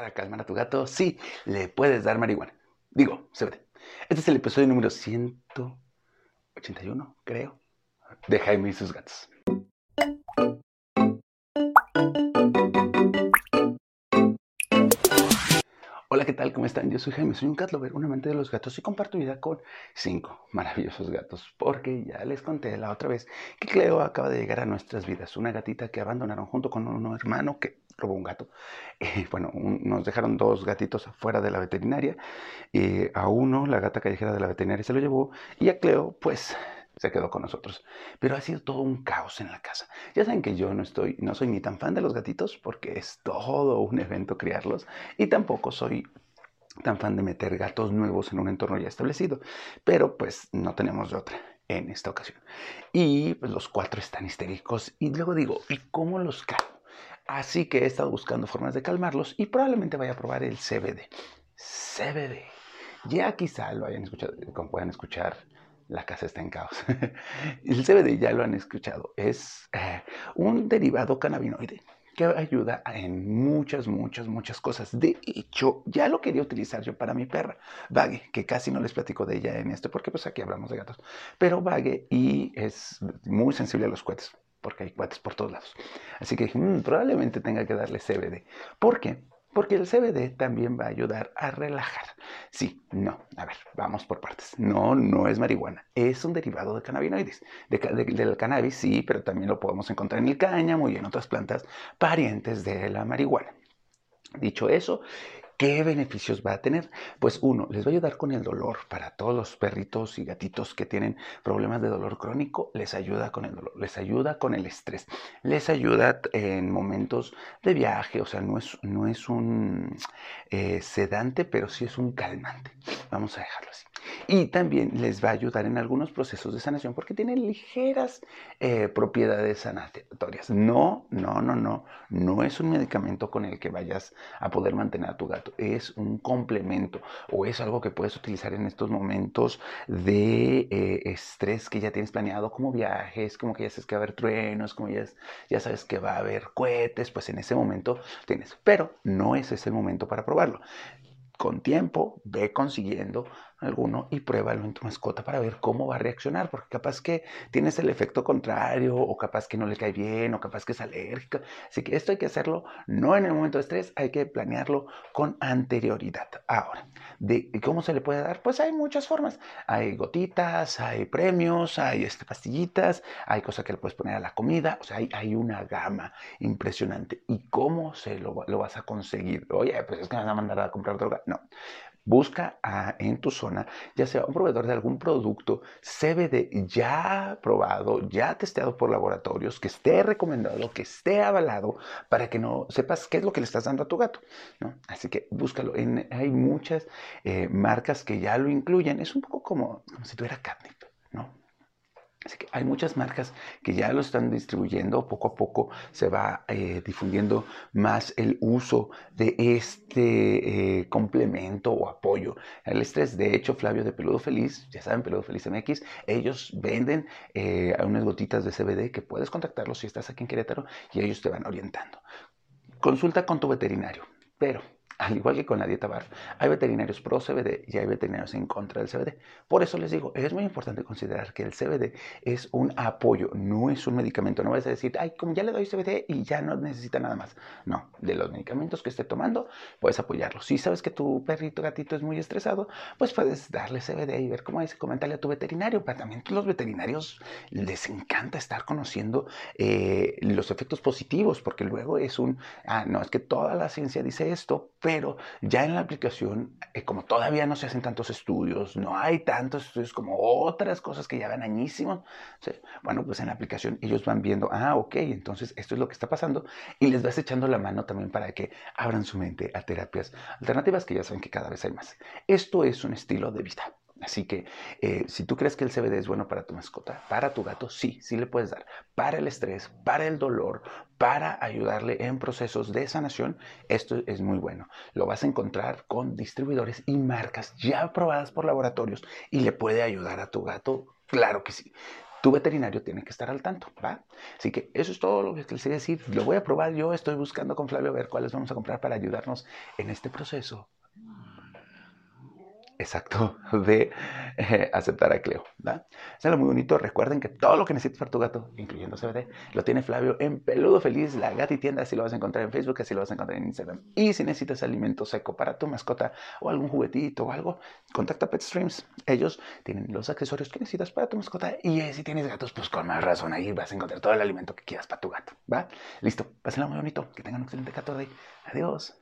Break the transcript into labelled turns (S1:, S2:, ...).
S1: para calmar a tu gato, sí, le puedes dar marihuana. Digo, CBD. Este es el episodio número 181, creo, de Jaime y sus gatos. Hola, ¿qué tal? ¿Cómo están? Yo soy Jaime, soy un cat lover, un amante de los gatos y comparto vida con cinco maravillosos gatos. Porque ya les conté la otra vez que Cleo acaba de llegar a nuestras vidas. Una gatita que abandonaron junto con un hermano que robó un gato. Eh, bueno, nos dejaron dos gatitos afuera de la veterinaria. Eh, a uno, la gata callejera de la veterinaria se lo llevó. Y a Cleo, pues se quedó con nosotros. Pero ha sido todo un caos en la casa. Ya saben que yo no estoy, no soy ni tan fan de los gatitos porque es todo un evento criarlos y tampoco soy tan fan de meter gatos nuevos en un entorno ya establecido. Pero pues no tenemos de otra en esta ocasión. Y pues los cuatro están histéricos y luego digo, ¿y cómo los calmo? Así que he estado buscando formas de calmarlos y probablemente vaya a probar el CBD. CBD. Ya quizá lo hayan escuchado, como puedan escuchar la casa está en caos. el CBD ya lo han escuchado, es eh, un derivado cannabinoide que ayuda en muchas, muchas, muchas cosas. De hecho, ya lo quería utilizar yo para mi perra, Vague, que casi no les platico de ella en esto, porque pues aquí hablamos de gatos. Pero Vague y es muy sensible a los cohetes, porque hay cohetes por todos lados. Así que mm, probablemente tenga que darle CBD. ¿Por qué? Porque el CBD también va a ayudar a relajar. Sí, no. A ver, vamos por partes. No, no es marihuana. Es un derivado de cannabinoides. del cannabis, sí, pero también lo podemos encontrar en el cáñamo y en otras plantas parientes de la marihuana. Dicho eso, ¿Qué beneficios va a tener? Pues uno, les va a ayudar con el dolor. Para todos los perritos y gatitos que tienen problemas de dolor crónico, les ayuda con el dolor, les ayuda con el estrés, les ayuda en momentos de viaje, o sea, no es, no es un eh, sedante, pero sí es un calmante. Vamos a dejarlo así. Y también les va a ayudar en algunos procesos de sanación porque tiene ligeras eh, propiedades sanatorias. No, no, no, no. No es un medicamento con el que vayas a poder mantener a tu gato. Es un complemento o es algo que puedes utilizar en estos momentos de eh, estrés que ya tienes planeado, como viajes, como que ya sabes que va a haber truenos, como ya, ya sabes que va a haber cohetes. Pues en ese momento tienes. Pero no es ese el momento para probarlo con tiempo, ve consiguiendo alguno y pruébalo en tu mascota para ver cómo va a reaccionar, porque capaz que tienes el efecto contrario o capaz que no le cae bien o capaz que es alérgica. Así que esto hay que hacerlo no en el momento de estrés, hay que planearlo con anterioridad. Ahora, ¿de cómo se le puede dar? Pues hay muchas formas. Hay gotitas, hay premios, hay este, pastillitas, hay cosas que le puedes poner a la comida, o sea, hay, hay una gama impresionante. ¿Y cómo se lo, lo vas a conseguir? Oye, pues es que me van a mandar a comprar droga. No, Busca en tu zona, ya sea un proveedor de algún producto CBD ya probado, ya testeado por laboratorios, que esté recomendado, que esté avalado, para que no sepas qué es lo que le estás dando a tu gato. ¿no? Así que búscalo. hay muchas eh, marcas que ya lo incluyen. Es un poco como, como si tuviera catnip, ¿no? Así que hay muchas marcas que ya lo están distribuyendo, poco a poco se va eh, difundiendo más el uso de este eh, complemento o apoyo al estrés. De hecho, Flavio de Peludo Feliz, ya saben, Peludo Feliz MX, ellos venden eh, unas gotitas de CBD que puedes contactarlos si estás aquí en Querétaro y ellos te van orientando. Consulta con tu veterinario, pero al igual que con la dieta BARF, hay veterinarios pro CBD y hay veterinarios en contra del CBD. Por eso les digo, es muy importante considerar que el CBD es un apoyo, no es un medicamento. No vas a decir, ay, como ya le doy CBD y ya no necesita nada más. No, de los medicamentos que esté tomando, puedes apoyarlo. Si sabes que tu perrito gatito es muy estresado, pues puedes darle CBD y ver cómo es, comentarle a tu veterinario. Pero también los veterinarios les encanta estar conociendo eh, los efectos positivos, porque luego es un, ah, no, es que toda la ciencia dice esto, pero ya en la aplicación, eh, como todavía no se hacen tantos estudios, no hay tantos estudios como otras cosas que ya van añísimos, bueno, pues en la aplicación ellos van viendo, ah, ok, entonces esto es lo que está pasando y les vas echando la mano también para que abran su mente a terapias alternativas que ya saben que cada vez hay más. Esto es un estilo de vida. Así que eh, si tú crees que el CBD es bueno para tu mascota, para tu gato, sí, sí le puedes dar. Para el estrés, para el dolor, para ayudarle en procesos de sanación, esto es muy bueno. Lo vas a encontrar con distribuidores y marcas ya aprobadas por laboratorios y le puede ayudar a tu gato, claro que sí. tu veterinario tiene que estar al tanto, ¿va? Así que eso es todo lo que les voy a decir. Lo voy a probar yo, estoy buscando con Flavio a ver cuáles vamos a comprar para ayudarnos en este proceso exacto de eh, aceptar a Cleo. Es algo muy bonito. Recuerden que todo lo que necesites para tu gato, incluyendo CBD, lo tiene Flavio en Peludo Feliz, la gata y tienda. Así lo vas a encontrar en Facebook, así lo vas a encontrar en Instagram. Y si necesitas alimento seco para tu mascota o algún juguetito o algo, contacta a Petstreams. Ellos tienen los accesorios que necesitas para tu mascota. Y si tienes gatos, pues con más razón ahí vas a encontrar todo el alimento que quieras para tu gato. ¿va? Listo. Pásenlo muy bonito. Que tengan un excelente 14. Adiós.